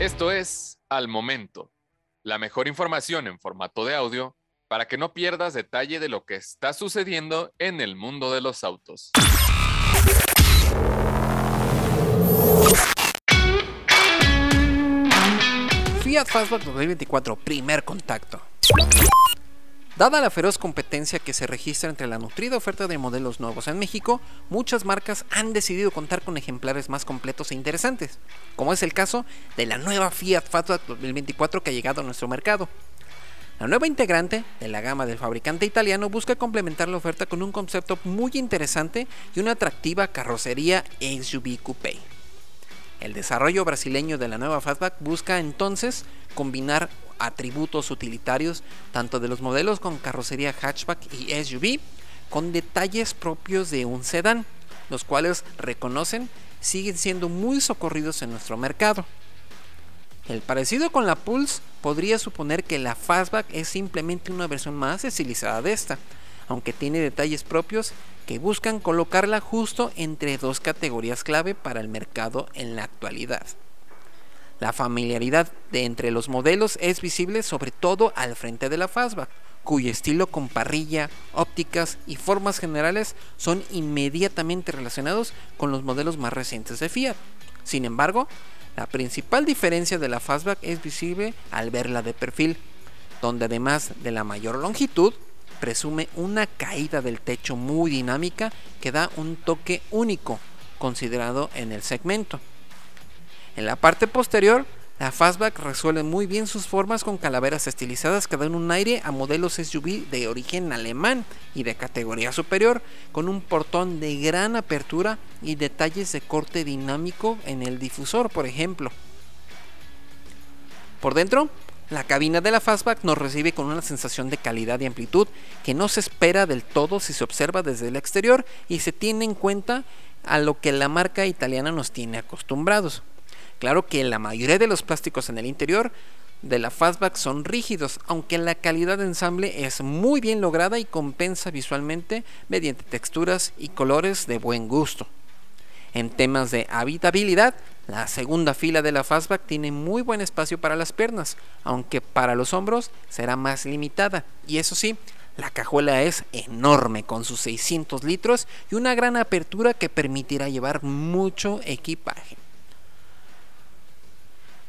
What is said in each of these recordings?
Esto es Al Momento, la mejor información en formato de audio para que no pierdas detalle de lo que está sucediendo en el mundo de los autos. Fiat Fastback 2024, primer contacto. Dada la feroz competencia que se registra entre la nutrida oferta de modelos nuevos en México, muchas marcas han decidido contar con ejemplares más completos e interesantes, como es el caso de la nueva Fiat Fastback 2024 que ha llegado a nuestro mercado. La nueva integrante de la gama del fabricante italiano busca complementar la oferta con un concepto muy interesante y una atractiva carrocería SUV coupé. El desarrollo brasileño de la nueva Fastback busca entonces combinar atributos utilitarios tanto de los modelos con carrocería hatchback y SUV con detalles propios de un sedán, los cuales reconocen siguen siendo muy socorridos en nuestro mercado. El parecido con la Pulse podría suponer que la Fastback es simplemente una versión más estilizada de esta, aunque tiene detalles propios que buscan colocarla justo entre dos categorías clave para el mercado en la actualidad. La familiaridad de entre los modelos es visible sobre todo al frente de la Fastback, cuyo estilo con parrilla, ópticas y formas generales son inmediatamente relacionados con los modelos más recientes de Fiat. Sin embargo, la principal diferencia de la Fastback es visible al verla de perfil, donde además de la mayor longitud, presume una caída del techo muy dinámica que da un toque único considerado en el segmento. En la parte posterior, la Fastback resuelve muy bien sus formas con calaveras estilizadas que dan un aire a modelos SUV de origen alemán y de categoría superior, con un portón de gran apertura y detalles de corte dinámico en el difusor, por ejemplo. Por dentro, la cabina de la Fastback nos recibe con una sensación de calidad y amplitud que no se espera del todo si se observa desde el exterior y se tiene en cuenta a lo que la marca italiana nos tiene acostumbrados. Claro que la mayoría de los plásticos en el interior de la Fastback son rígidos, aunque la calidad de ensamble es muy bien lograda y compensa visualmente mediante texturas y colores de buen gusto. En temas de habitabilidad, la segunda fila de la Fastback tiene muy buen espacio para las piernas, aunque para los hombros será más limitada. Y eso sí, la cajuela es enorme con sus 600 litros y una gran apertura que permitirá llevar mucho equipaje.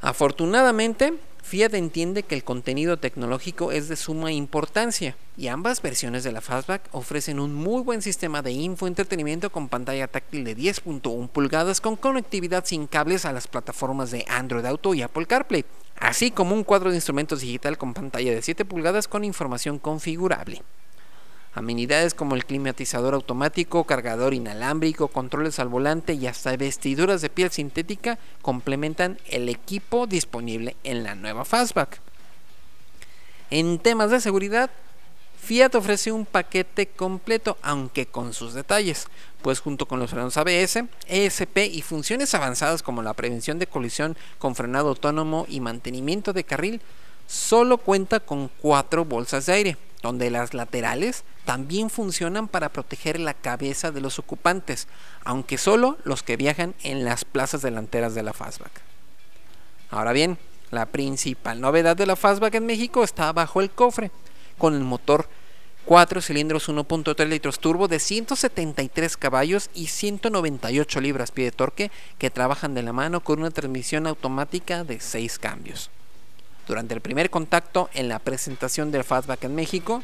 Afortunadamente, Fiat entiende que el contenido tecnológico es de suma importancia y ambas versiones de la Fastback ofrecen un muy buen sistema de infoentretenimiento con pantalla táctil de 10.1 pulgadas con conectividad sin cables a las plataformas de Android Auto y Apple CarPlay, así como un cuadro de instrumentos digital con pantalla de 7 pulgadas con información configurable. Amenidades como el climatizador automático, cargador inalámbrico, controles al volante y hasta vestiduras de piel sintética complementan el equipo disponible en la nueva Fastback. En temas de seguridad, Fiat ofrece un paquete completo, aunque con sus detalles, pues junto con los frenos ABS, ESP y funciones avanzadas como la prevención de colisión con frenado autónomo y mantenimiento de carril, solo cuenta con cuatro bolsas de aire donde las laterales también funcionan para proteger la cabeza de los ocupantes, aunque solo los que viajan en las plazas delanteras de la Fastback. Ahora bien, la principal novedad de la Fastback en México está bajo el cofre, con el motor 4 cilindros 1.3 litros turbo de 173 caballos y 198 libras-pie de torque que trabajan de la mano con una transmisión automática de 6 cambios. Durante el primer contacto en la presentación del Fastback en México,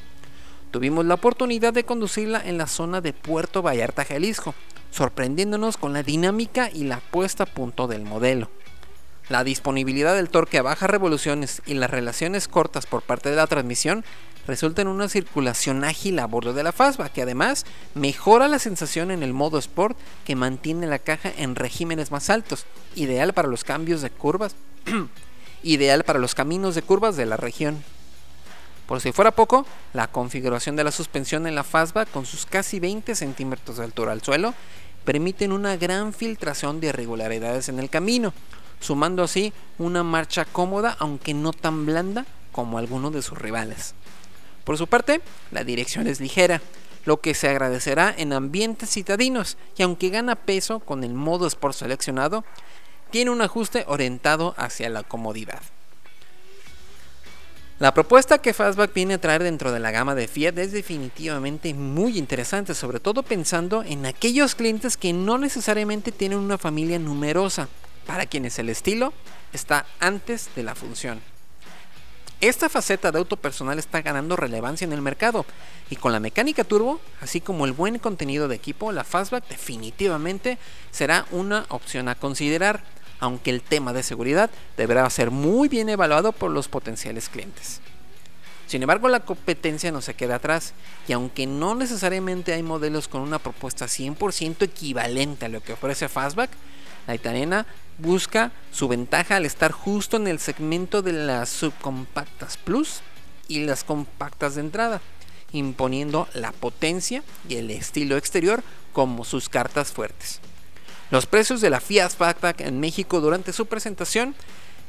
tuvimos la oportunidad de conducirla en la zona de Puerto Vallarta, Jalisco, sorprendiéndonos con la dinámica y la puesta a punto del modelo. La disponibilidad del torque a bajas revoluciones y las relaciones cortas por parte de la transmisión resultan en una circulación ágil a bordo de la Fastback que además mejora la sensación en el modo Sport que mantiene la caja en regímenes más altos, ideal para los cambios de curvas ideal para los caminos de curvas de la región. Por si fuera poco, la configuración de la suspensión en la Fastback con sus casi 20 centímetros de altura al suelo permiten una gran filtración de irregularidades en el camino, sumando así una marcha cómoda aunque no tan blanda como algunos de sus rivales. Por su parte, la dirección es ligera, lo que se agradecerá en ambientes citadinos y aunque gana peso con el modo Sport seleccionado, tiene un ajuste orientado hacia la comodidad. La propuesta que Fastback viene a traer dentro de la gama de Fiat es definitivamente muy interesante, sobre todo pensando en aquellos clientes que no necesariamente tienen una familia numerosa, para quienes el estilo está antes de la función. Esta faceta de auto personal está ganando relevancia en el mercado y con la mecánica turbo, así como el buen contenido de equipo, la Fastback definitivamente será una opción a considerar aunque el tema de seguridad deberá ser muy bien evaluado por los potenciales clientes. Sin embargo, la competencia no se queda atrás y aunque no necesariamente hay modelos con una propuesta 100% equivalente a lo que ofrece Fastback, la italiana busca su ventaja al estar justo en el segmento de las subcompactas Plus y las compactas de entrada, imponiendo la potencia y el estilo exterior como sus cartas fuertes. Los precios de la Fiat Fatback en México durante su presentación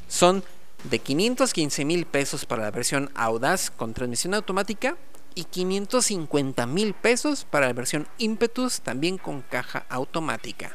son de 515 mil pesos para la versión Audaz con transmisión automática y 550 mil pesos para la versión Impetus también con caja automática.